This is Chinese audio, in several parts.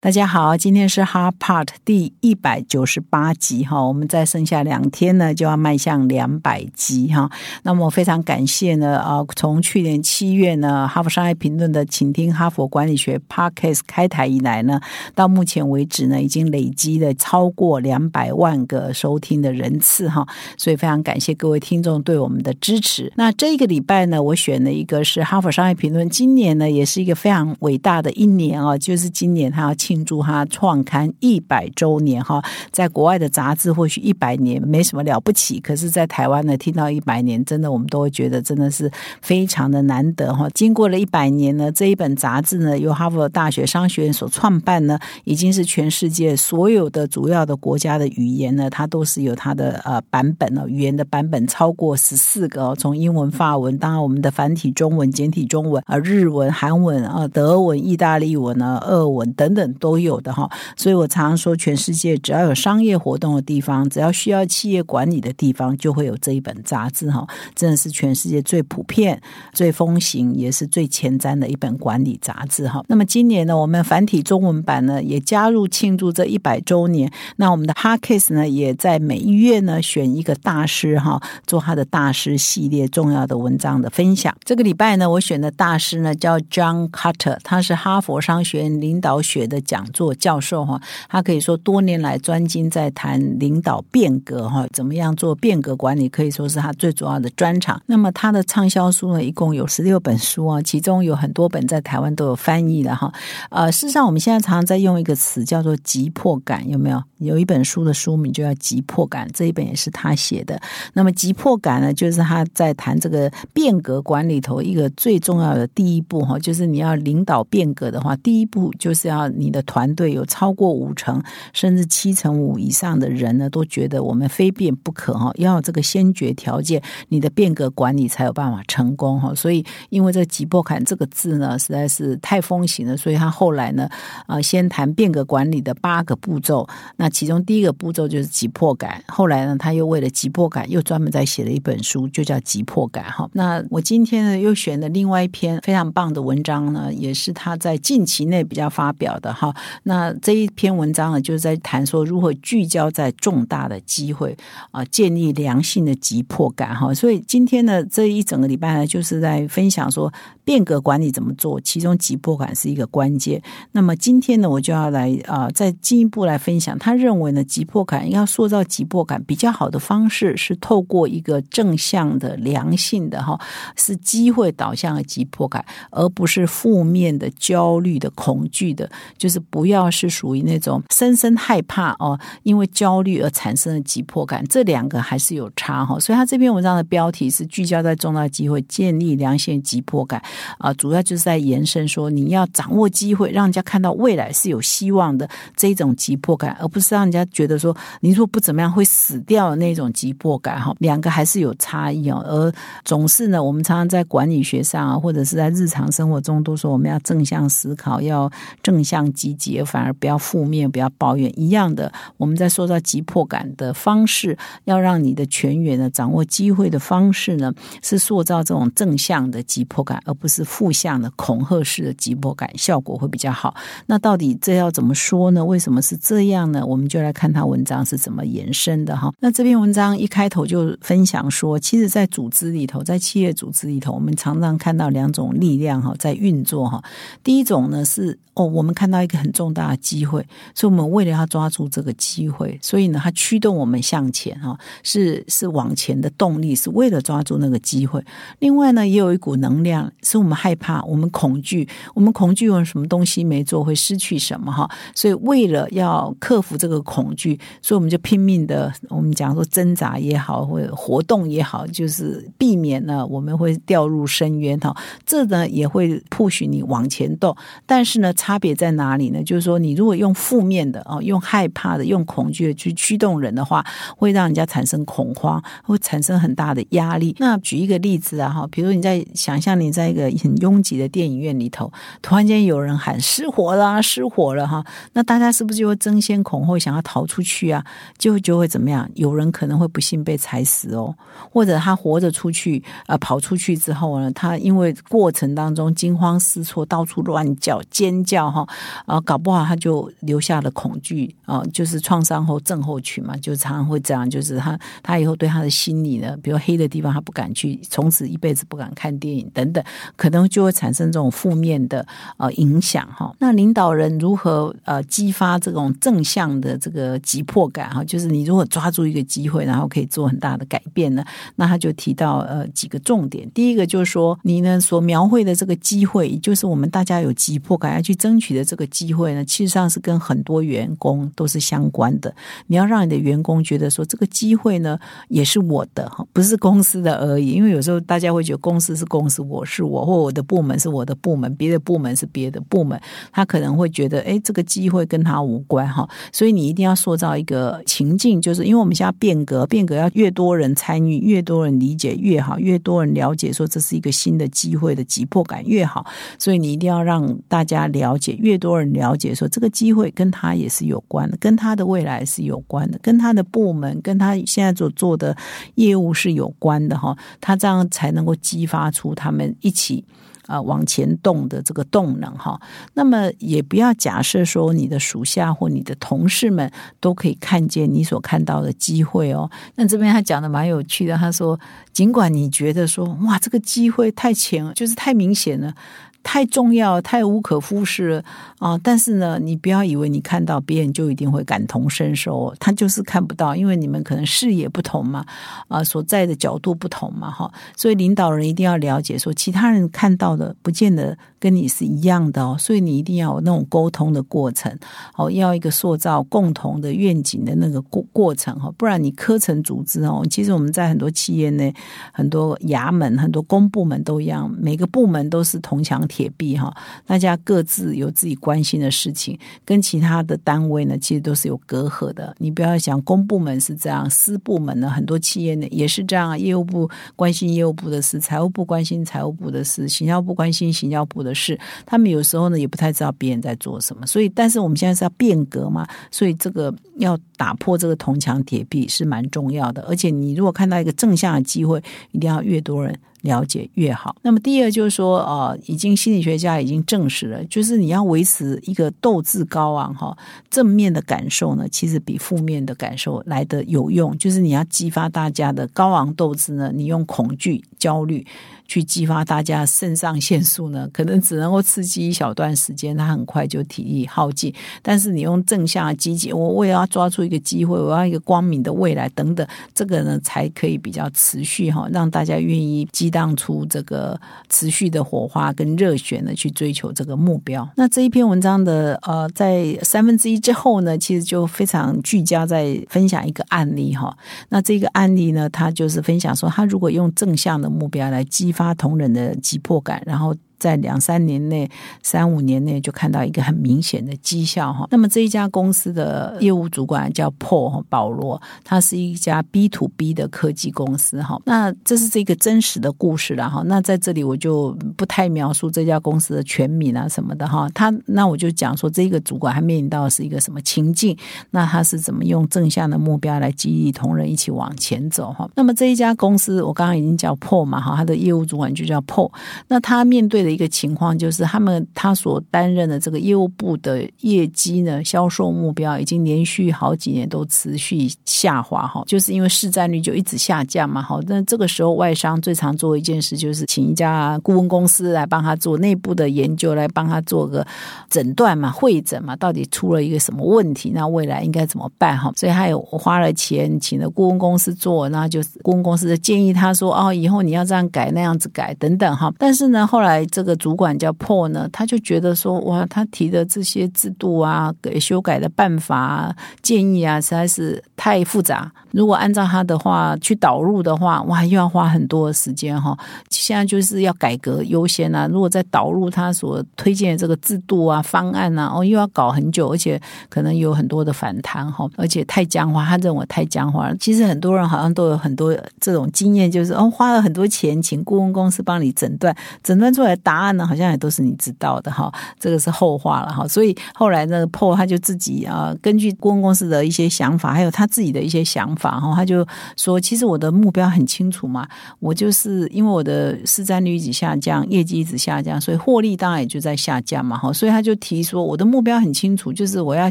大家好，今天是 Hard Part 第一百九十八集哈，我们再剩下两天呢，就要迈向两百集哈。那么非常感谢呢，啊，从去年七月呢，哈佛商业评论的请听哈佛管理学 Podcast 开台以来呢，到目前为止呢，已经累积了超过两百万个收听的人次哈，所以非常感谢各位听众对我们的支持。那这个礼拜呢，我选了一个是哈佛商业评论，今年呢，也是一个非常伟大的一年啊，就是今年他要。庆祝他创刊一百周年哈，在国外的杂志或许一百年没什么了不起，可是，在台湾呢，听到一百年，真的我们都会觉得真的是非常的难得哈。经过了一百年呢，这一本杂志呢，由哈佛大学商学院所创办呢，已经是全世界所有的主要的国家的语言呢，它都是有它的呃版本了，语言的版本超过十四个哦，从英文、法文，当然我们的繁体中文、简体中文啊，日文、韩文啊，德文、意大利文啊，俄文等等。都有的哈，所以我常常说，全世界只要有商业活动的地方，只要需要企业管理的地方，就会有这一本杂志哈。真的是全世界最普遍、最风行，也是最前瞻的一本管理杂志哈。那么今年呢，我们繁体中文版呢也加入庆祝这一百周年。那我们的 h a r Case 呢，也在每一月呢选一个大师哈，做他的大师系列重要的文章的分享。这个礼拜呢，我选的大师呢叫 John Carter，他是哈佛商学院领导学的。讲座教授哈，他可以说多年来专精在谈领导变革哈，怎么样做变革管理，可以说是他最主要的专长。那么他的畅销书呢，一共有十六本书啊，其中有很多本在台湾都有翻译的哈。呃，事实上我们现在常常在用一个词叫做急迫感，有没有？有一本书的书名就叫急迫感，这一本也是他写的。那么急迫感呢，就是他在谈这个变革管理头一个最重要的第一步哈，就是你要领导变革的话，第一步就是要你的。团队有超过五成甚至七成五以上的人呢，都觉得我们非变不可哈，要这个先决条件，你的变革管理才有办法成功哈。所以，因为这“急迫感”这个字呢，实在是太风行了，所以他后来呢，啊，先谈变革管理的八个步骤。那其中第一个步骤就是急迫感。后来呢，他又为了急迫感，又专门在写了一本书，就叫《急迫感》哈。那我今天呢，又选了另外一篇非常棒的文章呢，也是他在近期内比较发表的哈。那这一篇文章呢，就是在谈说如何聚焦在重大的机会啊，建立良性的急迫感哈。所以今天呢，这一整个礼拜呢，就是在分享说变革管理怎么做，其中急迫感是一个关键。那么今天呢，我就要来啊，再进一步来分享。他认为呢，急迫感要塑造急迫感比较好的方式是透过一个正向的、良性的哈，是机会导向的急迫感，而不是负面的、焦虑的、恐惧的，就是。不要是属于那种深深害怕哦，因为焦虑而产生的急迫感，这两个还是有差哈。所以他这篇文章的标题是聚焦在重大机会，建立良性急迫感啊，主要就是在延伸说你要掌握机会，让人家看到未来是有希望的这种急迫感，而不是让人家觉得说你说不怎么样会死掉的那种急迫感哈。两个还是有差异哦。而总是呢，我们常常在管理学上啊，或者是在日常生活中都说我们要正向思考，要正向积。积极，反而不要负面，不要抱怨。一样的，我们在说到急迫感的方式，要让你的全员呢掌握机会的方式呢，是塑造这种正向的急迫感，而不是负向的恐吓式的急迫感，效果会比较好。那到底这要怎么说呢？为什么是这样呢？我们就来看他文章是怎么延伸的哈。那这篇文章一开头就分享说，其实，在组织里头，在企业组织里头，我们常常看到两种力量哈在运作哈。第一种呢是哦，我们看到一个。很重大的机会，所以我们为了要抓住这个机会，所以呢，它驱动我们向前哈，是是往前的动力，是为了抓住那个机会。另外呢，也有一股能量，是我们害怕，我们恐惧，我们恐惧有什么东西没做会失去什么哈，所以为了要克服这个恐惧，所以我们就拼命的，我们讲说挣扎也好，或者活动也好，就是避免呢我们会掉入深渊哈。这呢也会迫使你往前动，但是呢，差别在哪？里你呢？就是说，你如果用负面的哦，用害怕的、用恐惧的去驱动人的话，会让人家产生恐慌，会产生很大的压力。那举一个例子啊，哈，比如你在想象你在一个很拥挤的电影院里头，突然间有人喊失火了，失火了哈，那大家是不是就会争先恐后想要逃出去啊？就就会怎么样？有人可能会不幸被踩死哦，或者他活着出去，呃，跑出去之后呢，他因为过程当中惊慌失措，到处乱叫尖叫哈，啊，搞不好他就留下了恐惧啊，就是创伤后症候群嘛，就常常会这样，就是他他以后对他的心理呢，比如黑的地方他不敢去，从此一辈子不敢看电影等等，可能就会产生这种负面的呃影响哈。那领导人如何呃激发这种正向的这个急迫感哈？就是你如果抓住一个机会，然后可以做很大的改变呢？那他就提到呃几个重点，第一个就是说你呢所描绘的这个机会，就是我们大家有急迫感要去争取的这个机会呢，其实上是跟很多员工都是相关的。你要让你的员工觉得说这个机会呢也是我的，不是公司的而已。因为有时候大家会觉得公司是公司，我是我，或我的部门是我的部门，别的部门是别的部门，他可能会觉得哎这个机会跟他无关哈。所以你一定要塑造一个情境，就是因为我们现在变革，变革要越多人参与，越多人理解越好，越多人了解说这是一个新的机会的急迫感越好。所以你一定要让大家了解，越多人了解说这个机会跟他也是有关的，跟他的未来是有关的，跟他的部门跟他现在所做的业务是有关的哈。他这样才能够激发出他们一起。啊，往前动的这个动能哈，那么也不要假设说你的属下或你的同事们都可以看见你所看到的机会哦。那这边他讲的蛮有趣的，他说，尽管你觉得说哇，这个机会太浅，就是太明显了。太重要，太无可忽视啊！但是呢，你不要以为你看到别人就一定会感同身受，他就是看不到，因为你们可能视野不同嘛，啊，所在的角度不同嘛，哈。所以领导人一定要了解，说其他人看到的不见得跟你是一样的哦。所以你一定要有那种沟通的过程，哦，要一个塑造共同的愿景的那个过过程哈。不然你科层组织哦，其实我们在很多企业内、很多衙门、很多公部门都一样，每个部门都是铜墙铁。壁哈，大家各自有自己关心的事情，跟其他的单位呢，其实都是有隔阂的。你不要想公部门是这样，私部门呢，很多企业呢也是这样。业务部关心业务部的事，财务部关心财务部的事，行销部关心行销部的事。他们有时候呢也不太知道别人在做什么。所以，但是我们现在是要变革嘛，所以这个要打破这个铜墙铁壁是蛮重要的。而且，你如果看到一个正向的机会，一定要越多人。了解越好。那么第二就是说，呃，已经心理学家已经证实了，就是你要维持一个斗志高昂哈，正面的感受呢，其实比负面的感受来得有用。就是你要激发大家的高昂斗志呢，你用恐惧、焦虑。去激发大家肾上腺素呢，可能只能够刺激一小段时间，他很快就体力耗尽。但是你用正向积极，我我也要抓住一个机会，我要一个光明的未来等等，这个呢才可以比较持续哈，让大家愿意激荡出这个持续的火花跟热血呢，去追求这个目标。那这一篇文章的呃，在三分之一之后呢，其实就非常聚焦在分享一个案例哈。那这个案例呢，他就是分享说，他如果用正向的目标来激。发同人的急迫感，然后。在两三年内、三五年内就看到一个很明显的绩效哈。那么这一家公司的业务主管叫 Paul 保罗，他是一家 B to B 的科技公司哈。那这是这个真实的故事了哈。那在这里我就不太描述这家公司的全名啊什么的哈。他那我就讲说这个主管他面临到是一个什么情境，那他是怎么用正向的目标来激励同仁一起往前走哈。那么这一家公司我刚刚已经叫 Paul 嘛哈，他的业务主管就叫 Paul。那他面对。的一个情况就是，他们他所担任的这个业务部的业绩呢，销售目标已经连续好几年都持续下滑哈，就是因为市占率就一直下降嘛。好，那这个时候外商最常做一件事，就是请一家顾问公司来帮他做内部的研究，来帮他做个诊断嘛、会诊嘛，到底出了一个什么问题？那未来应该怎么办？哈，所以他有花了钱请了顾问公司做，那就是顾问公司的建议他说：“哦，以后你要这样改那样子改等等哈。”但是呢，后来。这个主管叫破呢，他就觉得说，哇，他提的这些制度啊、给修改的办法、建议啊，实在是太复杂。如果按照他的话去导入的话，哇，又要花很多时间哈。现在就是要改革优先啊。如果再导入他所推荐的这个制度啊、方案啊，哦，又要搞很久，而且可能有很多的反弹哈，而且太僵化。他认为太僵化了。其实很多人好像都有很多这种经验，就是哦，花了很多钱请顾问公司帮你诊断，诊断出来的答案呢，好像也都是你知道的哈。这个是后话了哈。所以后来呢，破他就自己啊，根据顾问公司的一些想法，还有他自己的一些想法。然后他就说：“其实我的目标很清楚嘛，我就是因为我的市占率一直下降，业绩一直下降，所以获利当然也就在下降嘛。哈，所以他就提说，我的目标很清楚，就是我要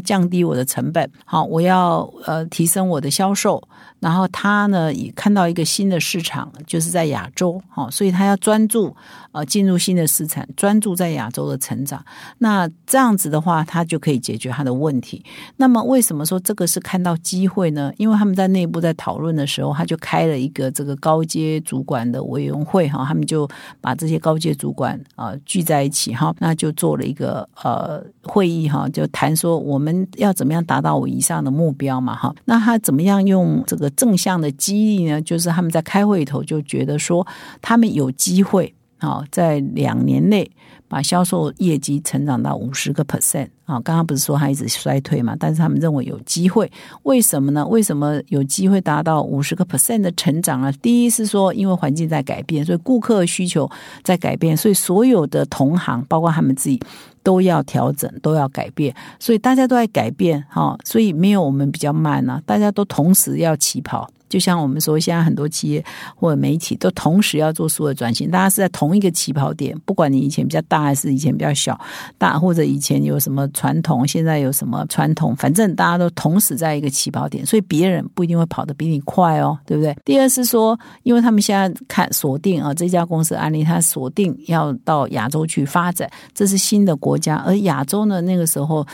降低我的成本，好，我要呃提升我的销售。”然后他呢也看到一个新的市场，就是在亚洲，哈，所以他要专注呃进入新的市场，专注在亚洲的成长。那这样子的话，他就可以解决他的问题。那么为什么说这个是看到机会呢？因为他们在内部在讨论的时候，他就开了一个这个高阶主管的委员会，哈，他们就把这些高阶主管啊聚在一起，哈，那就做了一个呃会议，哈，就谈说我们要怎么样达到我以上的目标嘛，哈，那他怎么样用这个。正向的激励呢，就是他们在开会头就觉得说，他们有机会啊，在两年内把销售业绩成长到五十个 percent 啊。刚刚不是说他一直衰退嘛？但是他们认为有机会，为什么呢？为什么有机会达到五十个 percent 的成长呢？第一是说，因为环境在改变，所以顾客需求在改变，所以所有的同行，包括他们自己。都要调整，都要改变，所以大家都在改变，哈，所以没有我们比较慢呢，大家都同时要起跑。就像我们说，现在很多企业或者媒体都同时要做数的转型，大家是在同一个起跑点。不管你以前比较大还是以前比较小，大或者以前有什么传统，现在有什么传统，反正大家都同时在一个起跑点，所以别人不一定会跑得比你快哦，对不对？第二是说，因为他们现在看锁定啊，这家公司案例，他锁定要到亚洲去发展，这是新的国家，而亚洲呢，那个时候。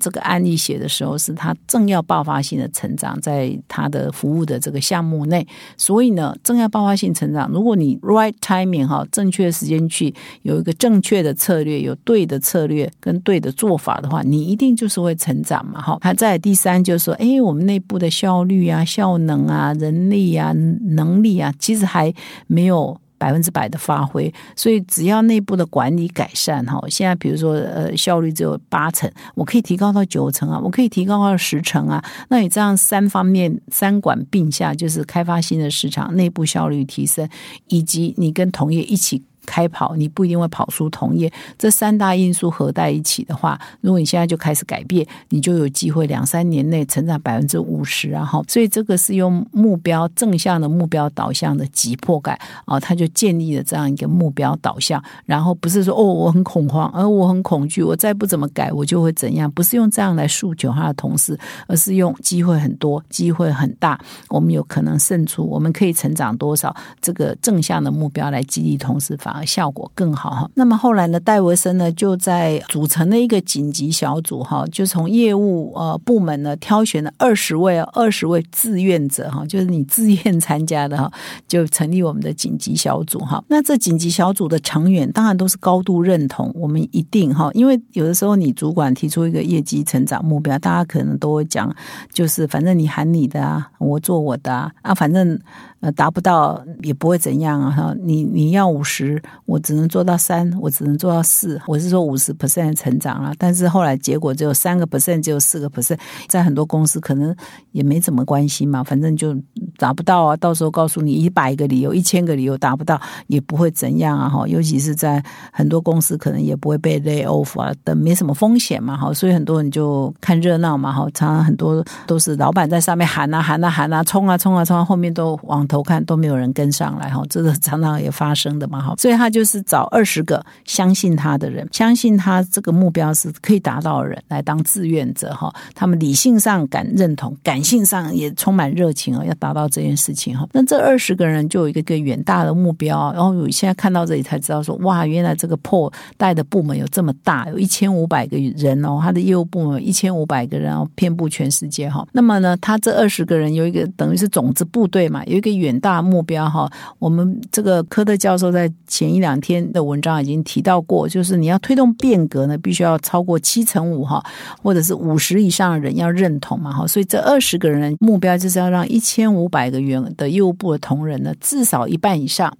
这个案例写的时候，是他正要爆发性的成长，在他的服务的这个项目内，所以呢，正要爆发性成长。如果你 right timing 哈，正确时间去有一个正确的策略，有对的策略跟对的做法的话，你一定就是会成长嘛哈。还在第三就是说，哎，我们内部的效率啊、效能啊、人力啊、能力啊，其实还没有。百分之百的发挥，所以只要内部的管理改善哈，现在比如说呃效率只有八成，我可以提高到九成啊，我可以提高到十成啊。那你这样三方面三管并下，就是开发新的市场、内部效率提升，以及你跟同业一起。开跑，你不一定会跑出同业。这三大因素合在一起的话，如果你现在就开始改变，你就有机会两三年内成长百分之五十。然后，所以这个是用目标正向的目标导向的急迫感啊，他就建立了这样一个目标导向。然后不是说哦，我很恐慌，而我很恐惧，我再不怎么改，我就会怎样？不是用这样来诉求他的同事，而是用机会很多，机会很大，我们有可能胜出，我们可以成长多少？这个正向的目标来激励同事，反而效果更好哈。那么后来呢，戴维森呢就在组成了一个紧急小组哈，就从业务呃部门呢挑选了二十位二十位志愿者哈，就是你自愿参加的哈，就成立我们的紧急小组哈。那这紧急小组的成员当然都是高度认同，我们一定哈，因为有的时候你主管提出一个业绩成长目标，大家可能都会讲，就是反正你喊你的啊，我做我的啊，啊反正。呃，达不到也不会怎样啊！哈，你你要五十，我只能做到三，我只能做到四。我是说五十 percent 成长了，但是后来结果只有三个 percent，只有四个 percent，在很多公司可能也没怎么关系嘛，反正就达不到啊。到时候告诉你一百个理由，一千个理由达不到，也不会怎样啊！哈，尤其是在很多公司可能也不会被 lay off 啊，等没什么风险嘛，哈，所以很多人就看热闹嘛，哈，常常很多都是老板在上面喊啊喊啊喊啊，冲啊冲啊冲，后面都往。头看都没有人跟上来哈，这个常常也发生的嘛哈，所以他就是找二十个相信他的人，相信他这个目标是可以达到的人来当志愿者哈。他们理性上敢认同，感性上也充满热情啊，要达到这件事情哈。那这二十个人就有一个个远大的目标，然后我现在看到这里才知道说，哇，原来这个破带的部门有这么大，有一千五百个人哦，他的业务部门一千五百个人哦，遍布全世界哈。那么呢，他这二十个人有一个等于是种子部队嘛，有一个远大目标哈。我们这个科特教授在前一两天的文章已经提到过，就是你要推动变革呢，必须要超过七成五哈，或者是五十以上的人要认同嘛哈。所以这二十个人目标就是要让一千五百个员的业务部的同仁呢，至少一半以上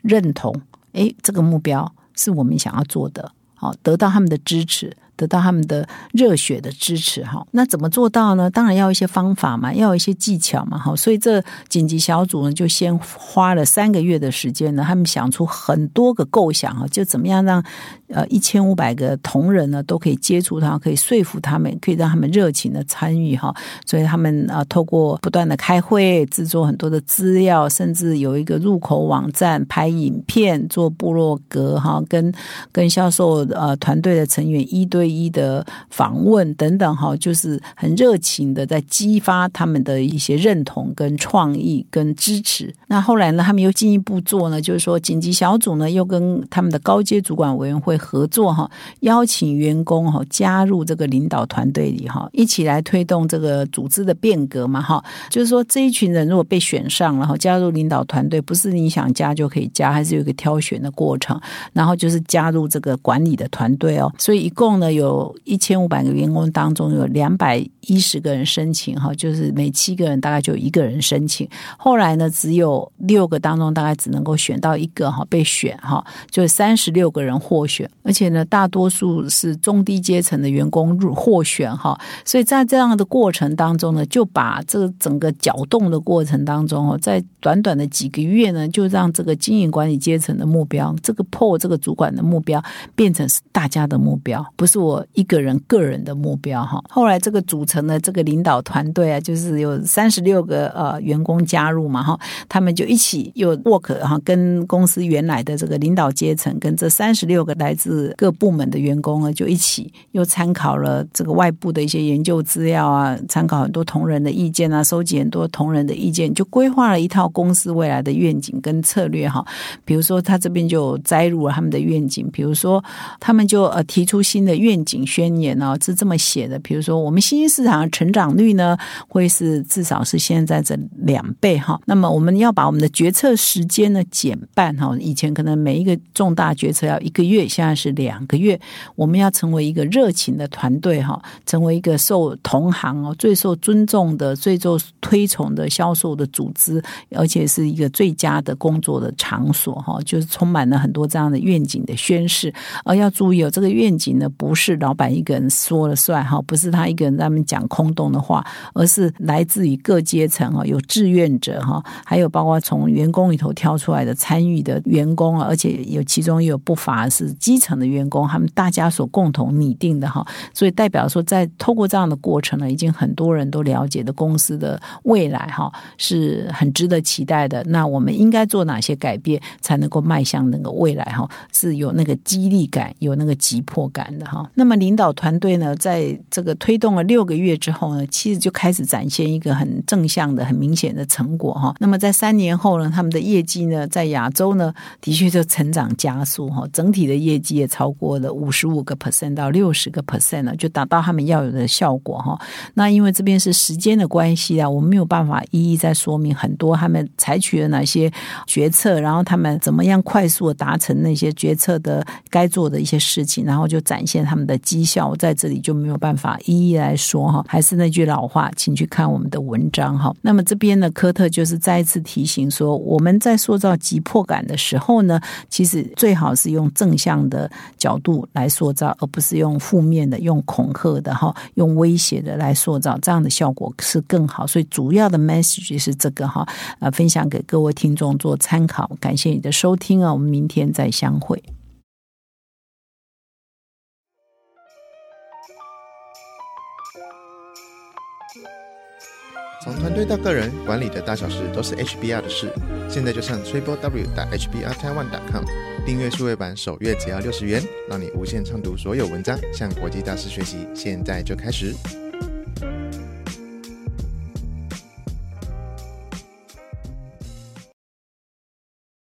认同，诶，这个目标是我们想要做的，好，得到他们的支持。得到他们的热血的支持哈，那怎么做到呢？当然要一些方法嘛，要一些技巧嘛，哈。所以这紧急小组呢，就先花了三个月的时间呢，他们想出很多个构想啊，就怎么样让呃一千五百个同仁呢都可以接触他，可以说服他们，可以让他们热情的参与哈。所以他们啊，透过不断的开会，制作很多的资料，甚至有一个入口网站，拍影片，做部落格哈，跟跟销售呃团队的成员一对。一的访问等等哈，就是很热情的在激发他们的一些认同、跟创意、跟支持。那后来呢，他们又进一步做呢，就是说紧急小组呢又跟他们的高阶主管委员会合作哈，邀请员工哈加入这个领导团队里哈，一起来推动这个组织的变革嘛哈。就是说这一群人如果被选上了哈，加入领导团队，不是你想加就可以加，还是有一个挑选的过程。然后就是加入这个管理的团队哦，所以一共呢有。一千五百个员工当中，有两百一十个人申请哈，就是每七个人大概就一个人申请。后来呢，只有六个当中大概只能够选到一个哈被选哈，就三十六个人获选，而且呢，大多数是中低阶层的员工入获选哈。所以在这样的过程当中呢，就把这整个搅动的过程当中哦，在短短的几个月呢，就让这个经营管理阶层的目标，这个破这个主管的目标，变成是大家的目标，不是我。我一个人个人的目标哈，后来这个组成的这个领导团队啊，就是有三十六个呃员工加入嘛哈，他们就一起又 work 哈，跟公司原来的这个领导阶层跟这三十六个来来自各部门的员工呢，就一起又参考了这个外部的一些研究资料啊，参考很多同仁的意见啊，收集很多同仁的意见，就规划了一套公司未来的愿景跟策略哈。比如说他这边就摘入了他们的愿景，比如说他们就呃提出新的愿。景宣言呢是这么写的，比如说我们新兴市场的成长率呢会是至少是现在这两倍哈。那么我们要把我们的决策时间呢减半哈，以前可能每一个重大决策要一个月，现在是两个月。我们要成为一个热情的团队哈，成为一个受同行哦最受尊重的、最受推崇的销售的组织，而且是一个最佳的工作的场所哈，就是充满了很多这样的愿景的宣誓。而要注意哦，这个愿景呢不是。老板一个人说了算哈，不是他一个人在那边讲空洞的话，而是来自于各阶层哈，有志愿者哈，还有包括从员工里头挑出来的参与的员工啊，而且有其中也有不乏是基层的员工，他们大家所共同拟定的哈，所以代表说，在透过这样的过程呢，已经很多人都了解的公司的未来哈，是很值得期待的。那我们应该做哪些改变，才能够迈向那个未来哈？是有那个激励感，有那个急迫感的哈。那么领导团队呢，在这个推动了六个月之后呢，其实就开始展现一个很正向的、很明显的成果哈。那么在三年后呢，他们的业绩呢，在亚洲呢，的确就成长加速哈，整体的业也超过了五十五个 percent 到六十个 percent 了，就达到他们要有的效果哈。那因为这边是时间的关系啊，我们没有办法一一再说明很多他们采取了哪些决策，然后他们怎么样快速的达成那些决策的该做的一些事情，然后就展现他们的。绩效在这里就没有办法一一来说哈，还是那句老话，请去看我们的文章哈。那么这边呢，科特就是再一次提醒说，我们在塑造急迫感的时候呢，其实最好是用正向的角度来塑造，而不是用负面的、用恐吓的哈、用威胁的来塑造，这样的效果是更好。所以主要的 message 是这个哈，呃，分享给各位听众做参考。感谢你的收听啊，我们明天再相会。从团队到个人，管理的大小事都是 HBR 的事。现在就上 triple w 打 HBR Taiwan.com 订阅数位版，首月只要六十元，让你无限畅读所有文章，向国际大师学习。现在就开始。